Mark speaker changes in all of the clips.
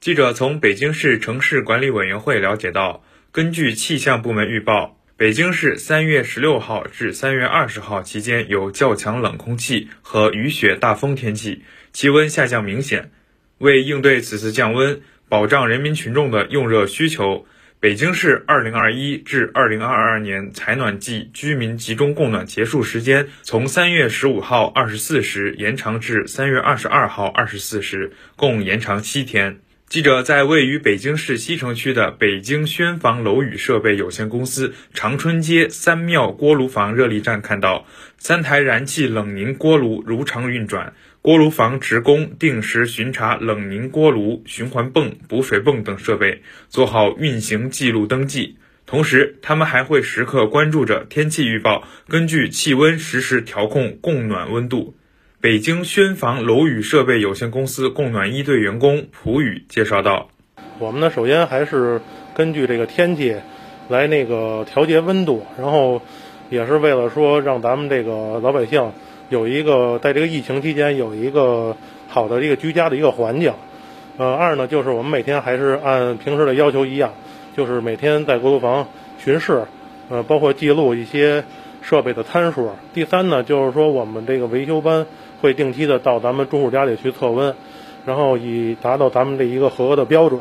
Speaker 1: 记者从北京市城市管理委员会了解到，根据气象部门预报，北京市三月十六号至三月二十号期间有较强冷空气和雨雪大风天气，气温下降明显。为应对此次降温，保障人民群众的用热需求，北京市二零二一至二零二二年采暖季居民集中供暖结束时间从三月十五号二十四时延长至三月二十二号二十四时，共延长七天。记者在位于北京市西城区的北京轩房楼宇设备有限公司长春街三庙锅炉房热力站看到，三台燃气冷凝锅炉如常运转，锅炉房职工定时巡查冷凝锅炉、循环泵、补水泵等设备，做好运行记录登记。同时，他们还会时刻关注着天气预报，根据气温实时调控供暖温度。北京宣房楼宇设备有限公司供暖一队员工蒲宇介绍道：“
Speaker 2: 我们呢，首先还是根据这个天气来那个调节温度，然后也是为了说让咱们这个老百姓有一个在这个疫情期间有一个好的一个居家的一个环境。呃，二呢，就是我们每天还是按平时的要求一样，就是每天在锅炉房巡视，呃，包括记录一些设备的参数。第三呢，就是说我们这个维修班。”会定期的到咱们住户家里去测温，然后以达到咱们这一个合格的标准。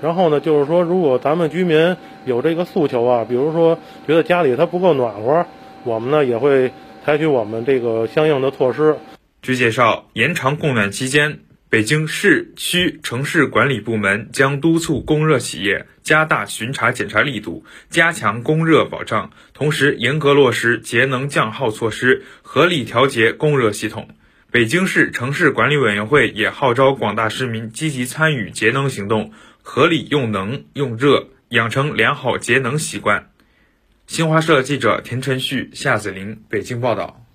Speaker 2: 然后呢，就是说，如果咱们居民有这个诉求啊，比如说觉得家里它不够暖和，我们呢也会采取我们这个相应的措施。
Speaker 1: 据介绍，延长供暖期间。北京市区城市管理部门将督促供热企业加大巡查检查力度，加强供热保障，同时严格落实节能降耗措施，合理调节供热系统。北京市城市管理委员会也号召广大市民积极参与节能行动，合理用能用热，养成良好节能习惯。新华社记者田晨旭、夏子林北京报道。